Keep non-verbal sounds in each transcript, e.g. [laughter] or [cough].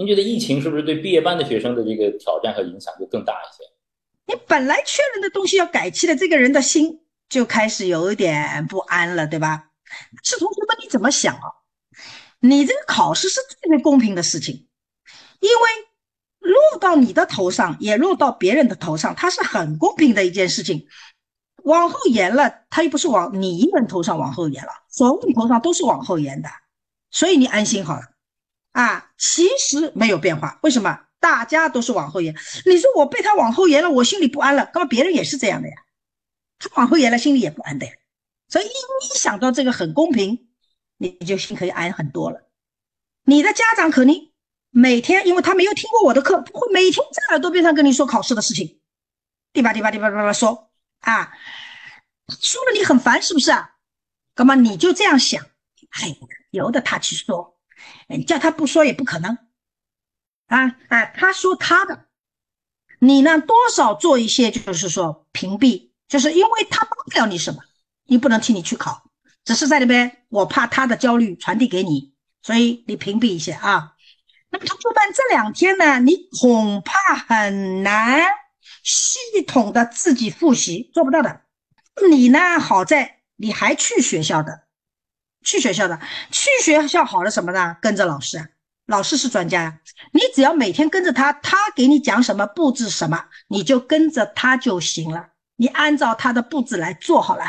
您觉得疫情是不是对毕业班的学生的这个挑战和影响就更大一些？你本来确认的东西要改期了，这个人的心就开始有一点不安了，对吧？是同学们你怎么想啊？你这个考试是最最公平的事情，因为落到你的头上，也落到别人的头上，它是很公平的一件事情。往后延了，它又不是往你一个人头上往后延了，所有人头上都是往后延的，所以你安心好了。啊，其实没有变化，为什么？大家都是往后延。你说我被他往后延了，我心里不安了，那么别人也是这样的呀，他往后延了，心里也不安的呀。所以你想到这个很公平，你就心可以安很多了。你的家长肯定每天，因为他没有听过我的课，不会每天在耳朵边上跟你说考试的事情，对吧？对吧？对吧？对吧？说啊，说了你很烦，是不是啊？那么你就这样想，哎，由得他去说。你叫他不说也不可能，啊啊！他说他的，你呢？多少做一些，就是说屏蔽，就是因为他帮不了你什么，你不能替你去考，只是在那边，我怕他的焦虑传递给你，所以你屏蔽一些啊。那么同学们这两天呢，你恐怕很难系统的自己复习，做不到的。你呢，好在你还去学校的。去学校的，去学校好了什么呢？跟着老师啊，老师是专家呀。你只要每天跟着他，他给你讲什么布置什么，你就跟着他就行了。你按照他的布置来做好了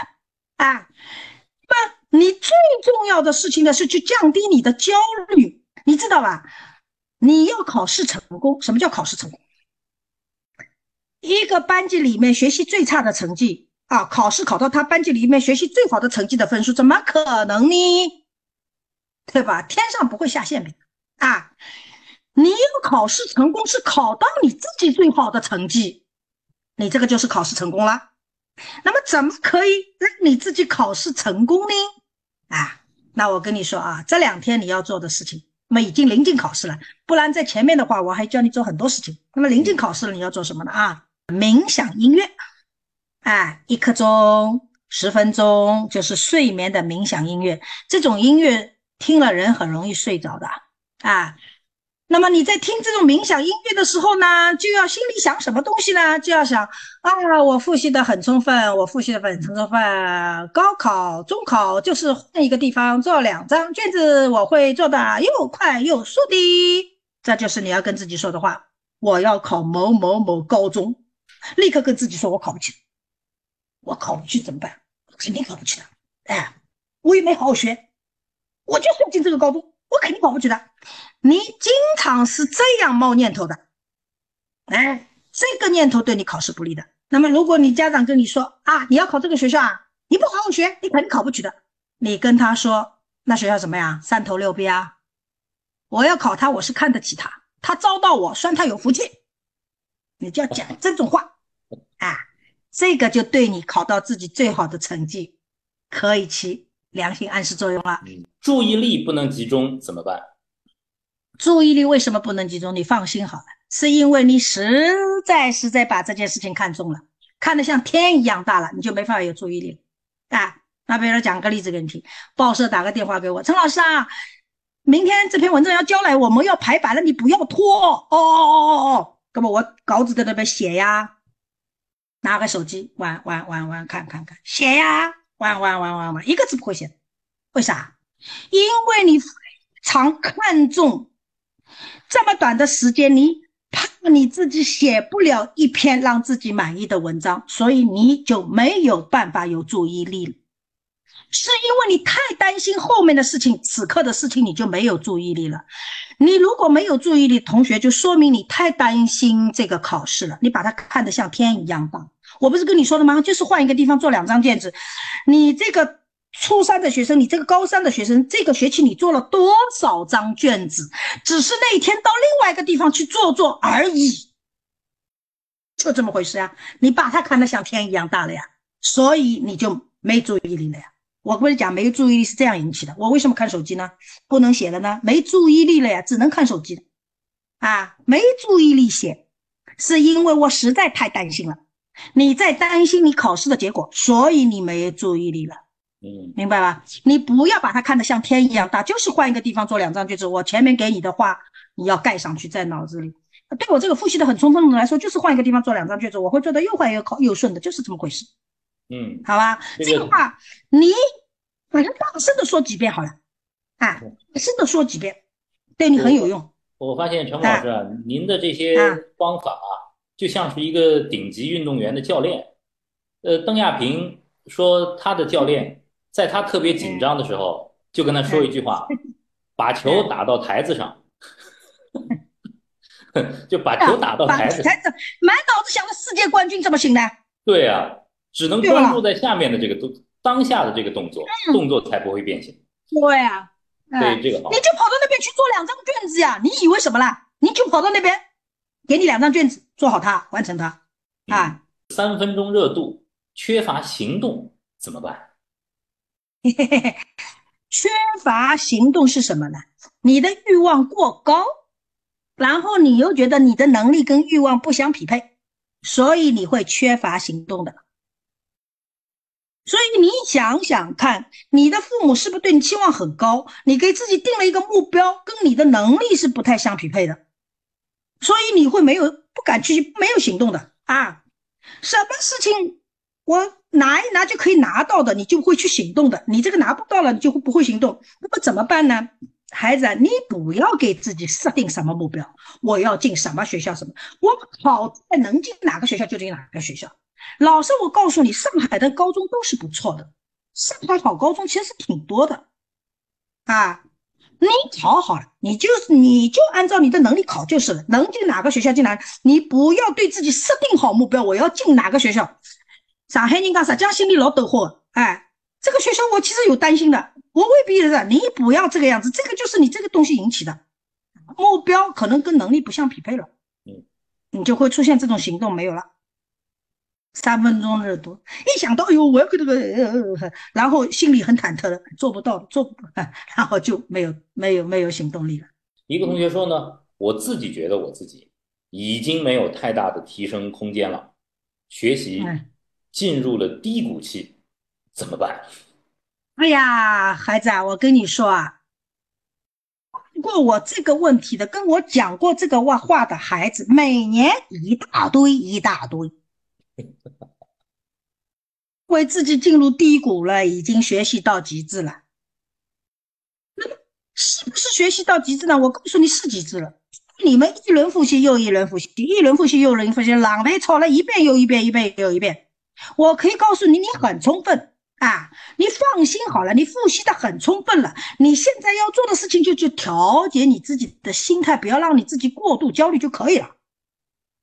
啊。不，你最重要的事情呢是去降低你的焦虑，你知道吧？你要考试成功，什么叫考试成功？一个班级里面学习最差的成绩。啊，考试考到他班级里面学习最好的成绩的分数，怎么可能呢？对吧？天上不会下馅饼啊！你要考试成功，是考到你自己最好的成绩，你这个就是考试成功了。那么怎么可以让你自己考试成功呢？啊，那我跟你说啊，这两天你要做的事情，那么已经临近考试了，不然在前面的话，我还教你做很多事情。那么临近考试了，你要做什么呢？啊，冥想音乐。哎，一刻钟、十分钟就是睡眠的冥想音乐。这种音乐听了人很容易睡着的啊。那么你在听这种冥想音乐的时候呢，就要心里想什么东西呢？就要想啊，我复习的很充分，我复习的很充分。高考、中考就是换一个地方做两张卷子，我会做的又快又速的。这就是你要跟自己说的话。我要考某某某高中，立刻跟自己说，我考不起。我考不去怎么办？肯定考不去的。哎，我也没好好学，我就是要进这个高中，我肯定考不去的。你经常是这样冒念头的，哎，这个念头对你考试不利的。那么，如果你家长跟你说啊，你要考这个学校啊，你不好好学，你肯定考不去的。你跟他说，那学校怎么样？三头六臂啊！我要考他，我是看得起他，他招到我，算他有福气。你就要讲这种话，啊。这个就对你考到自己最好的成绩，可以起良性暗示作用了。注意力不能集中怎么办？注意力为什么不能集中？你放心好了，是因为你实在实在把这件事情看重了，看得像天一样大了，你就没法有注意力了啊。那比如说讲个例子给你听，报社打个电话给我，陈老师啊，明天这篇文章要交来，我们要排版了，你不要拖哦哦哦哦哦，那么我稿子在那边写呀。拿个手机玩玩玩玩，看看看，写呀，玩玩玩玩玩，一个字不会写，为啥？因为你非常看重这么短的时间，你怕你自己写不了一篇让自己满意的文章，所以你就没有办法有注意力了。是因为你太担心后面的事情，此刻的事情你就没有注意力了。你如果没有注意力，同学就说明你太担心这个考试了。你把它看得像天一样大。我不是跟你说的吗？就是换一个地方做两张卷子。你这个初三的学生，你这个高三的学生，这个学期你做了多少张卷子？只是那一天到另外一个地方去做做而已，就这么回事呀。你把它看得像天一样大了呀，所以你就没注意力了呀。我跟你讲，没注意力是这样引起的。我为什么看手机呢？不能写了呢？没注意力了呀，只能看手机啊，没注意力写，是因为我实在太担心了。你在担心你考试的结果，所以你没注意力了。嗯，明白吧？你不要把它看得像天一样大，就是换一个地方做两张卷子。我前面给你的话，你要盖上去在脑子里。对我这个复习的很充分的人来说，就是换一个地方做两张卷子，我会做的又快又考又顺的，就是这么回事。嗯，好吧，这个话你反正大声的说几遍好了，啊，大声的说几遍，对你很有用。我发现陈老师啊，您的这些方法啊，就像是一个顶级运动员的教练。呃，邓亚萍说他的教练在他特别紧张的时候，就跟他说一句话：把球打到台子上。[laughs] 就把球打到台子，满脑子想着世界冠军怎么行呢？对呀，只能专注在下面的这个动当下的这个动作，动作才不会变形。对呀，对这个好，你就跑到那边去做两张卷子呀？你以为什么啦？你就跑到那边，给你两张卷子，做好它，完成它。啊，三分钟热度，缺乏行动怎么办？缺乏行动是什么呢？你的欲望过高。然后你又觉得你的能力跟欲望不相匹配，所以你会缺乏行动的。所以你想想看，你的父母是不是对你期望很高？你给自己定了一个目标，跟你的能力是不太相匹配的，所以你会没有不敢去，没有行动的啊。什么事情我拿一拿就可以拿到的，你就会去行动的。你这个拿不到了，你就会不会行动。那么怎么办呢？孩子，你不要给自己设定什么目标，我要进什么学校？什么？我好在能进哪个学校就进哪个学校。老师，我告诉你，上海的高中都是不错的，上海好高中其实挺多的啊。你考好了，你就你就按照你的能力考就是了，能进哪个学校进哪。你不要对自己设定好目标，我要进哪个学校？上海人讲实际上心里老抖货，哎，这个学校我其实有担心的。我未必是，你不要这个样子，这个就是你这个东西引起的目标，可能跟能力不相匹配了，嗯，你就会出现这种行动没有了，三分钟热度，一想到哎呦我要跟这个，然后心里很忐忑的，做不到，做不，[laughs] 然后就没有没有没有行动力了。一个同学说呢，我自己觉得我自己已经没有太大的提升空间了，学习进入了低谷期，怎么办？哎呀，孩子啊，我跟你说啊，问过我这个问题的，跟我讲过这个话话的孩子，每年一大堆一大堆，[laughs] 为自己进入低谷了，已经学习到极致了。那么是不是学习到极致呢？我告诉你是极致了。你们一轮复习又一轮复习，一轮复习又一轮复习，浪费抄了一遍又一遍，一遍又一遍。我可以告诉你，你很充分。啊，你放心好了，你复习的很充分了。你现在要做的事情就去调节你自己的心态，不要让你自己过度焦虑就可以了。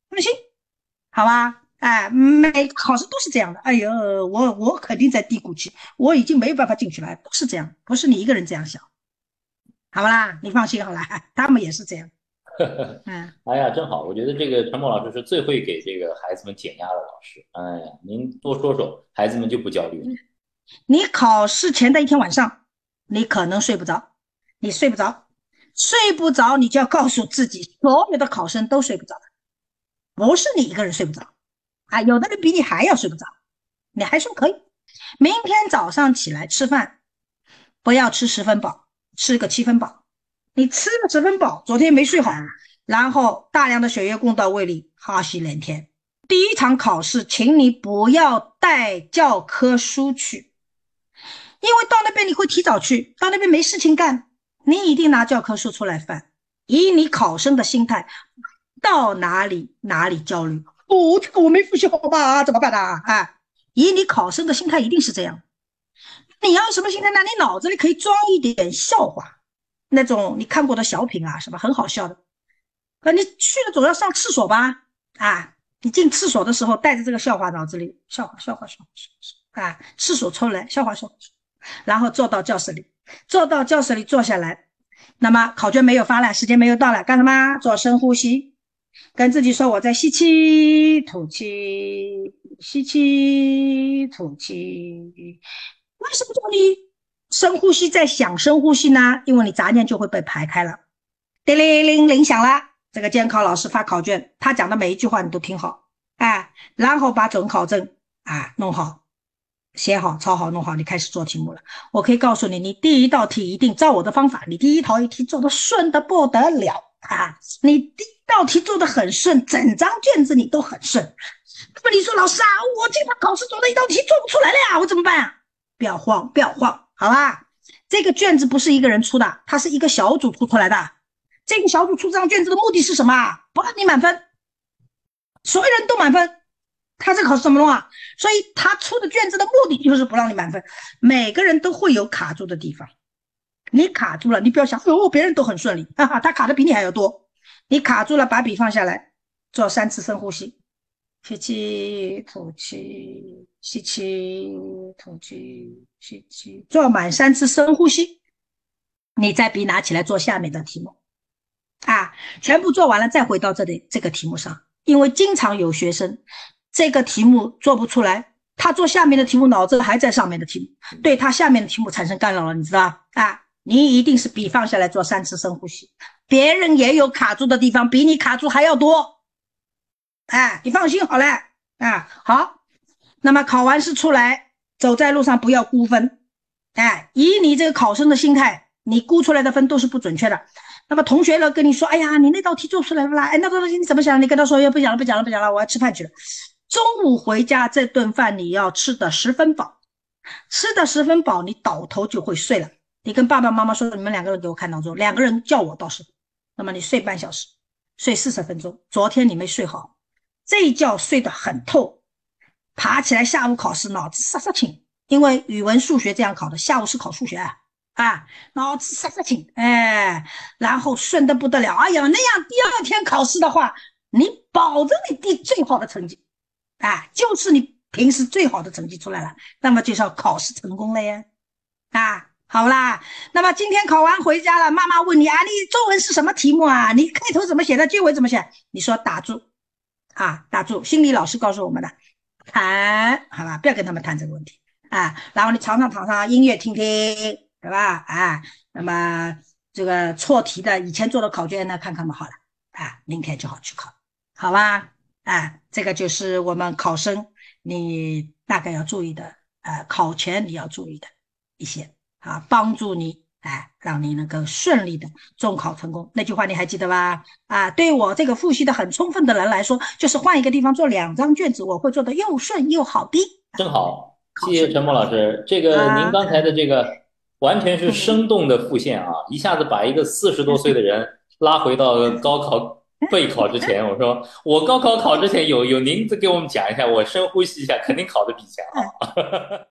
放心，好吧？哎，每个考试都是这样的。哎呦，我我肯定在低谷期，我已经没有办法进去了，都是这样，不是你一个人这样想，好不啦？你放心好了，他们也是这样。[laughs] 嗯，哎呀，真好，我觉得这个陈默老师是最会给这个孩子们减压的老师。哎呀，您多说说，孩子们就不焦虑了。你考试前的一天晚上，你可能睡不着，你睡不着，睡不着，你就要告诉自己，所有的考生都睡不着的，不是你一个人睡不着，啊，有的人比你还要睡不着，你还说可以。明天早上起来吃饭，不要吃十分饱，吃个七分饱。你吃了十分饱，昨天没睡好，然后大量的血液供到胃里，哈气连天。第一场考试，请你不要带教科书去。因为到那边你会提早去，到那边没事情干，你一定拿教科书出来翻。以你考生的心态，到哪里哪里焦虑。哦，这个我没复习好吧？怎么办呢？啊，以你考生的心态一定是这样。你要什么心态呢？你脑子里可以装一点笑话，那种你看过的小品啊，什么很好笑的。啊，你去了总要上厕所吧？啊，你进厕所的时候带着这个笑话，脑子里笑话笑话笑话，啊，厕所出来笑话笑话。然后坐到教室里，坐到教室里坐下来，那么考卷没有发了，时间没有到了，干什么？做深呼吸，跟自己说：“我在吸气、吐气，吸气、吐气。”为什么叫你深呼吸，在想深呼吸呢？因为你杂念就会被排开了。叮铃铃铃响了，这个监考老师发考卷，他讲的每一句话你都听好，哎，然后把准考证啊弄好。写好、抄好、弄好，你开始做题目了。我可以告诉你，你第一道题一定照我的方法，你第一道题做的顺的不得了。啊，你第道题做的很顺，整张卷子你都很顺。那么你说老师啊，我这把考试做的一道题做不出来了呀，我怎么办啊？不要慌，不要慌，好吧？这个卷子不是一个人出的，它是一个小组出出来的。这个小组出这张卷子的目的是什么？不让你满分，所有人都满分。他这考试怎么弄啊？所以他出的卷子的目的就是不让你满分。每个人都会有卡住的地方，你卡住了，你不要想哦，别人都很顺利，哈哈，他卡的比你还要多。你卡住了，把笔放下来，做三次深呼吸。吸气，吐气，吸气，吐气，吸气，做满三次深呼吸。你再笔拿起来做下面的题目，啊，全部做完了再回到这里这个题目上。因为经常有学生这个题目做不出来，他做下面的题目脑子还在上面的题目，对他下面的题目产生干扰了，你知道啊？你一定是笔放下来做三次深呼吸。别人也有卡住的地方，比你卡住还要多。哎，你放心好了啊，好，那么考完试出来，走在路上不要估分，哎，以你这个考生的心态，你估出来的分都是不准确的。那么同学呢跟你说，哎呀，你那道题做出来了啦，哎，那道题你怎么想？你跟他说，要不讲了，不讲了，不讲了，我要吃饭去了。中午回家这顿饭你要吃的十分饱，吃的十分饱，你倒头就会睡了。你跟爸爸妈妈说，你们两个人给我看闹钟，两个人叫我倒是，那么你睡半小时，睡四十分钟，昨天你没睡好。这一觉睡得很透，爬起来下午考试脑子杀杀清，因为语文、数学这样考的，下午是考数学啊，啊，脑子杀杀清，哎，然后顺的不得了，哎呀，那样第二天考试的话，你保证你第最好的成绩，啊，就是你平时最好的成绩出来了，那么就是要考试成功了呀，啊，好啦，那么今天考完回家了，妈妈问你啊，你作文是什么题目啊？你开头怎么写的？结尾怎么写？你说打住。啊，打住！心理老师告诉我们的，谈好吧，不要跟他们谈这个问题啊。然后你常常躺上音乐听听，对吧？啊，那么这个错题的以前做的考卷呢，看看嘛，好了啊，明天就好去考，好吧？啊，这个就是我们考生你大概要注意的，呃，考前你要注意的一些啊，帮助你。哎，让你能够顺利的中考成功，那句话你还记得吧？啊，对我这个复习的很充分的人来说，就是换一个地方做两张卷子，我会做的又顺又好的。真好，谢谢陈默老师。这个您刚才的这个 [laughs] 完全是生动的复现啊，一下子把一个四十多岁的人 [laughs] 拉回到高考备考之前。我说我高考考之前有有您给我们讲一下，我深呼吸一下，肯定考的比以前好。[laughs]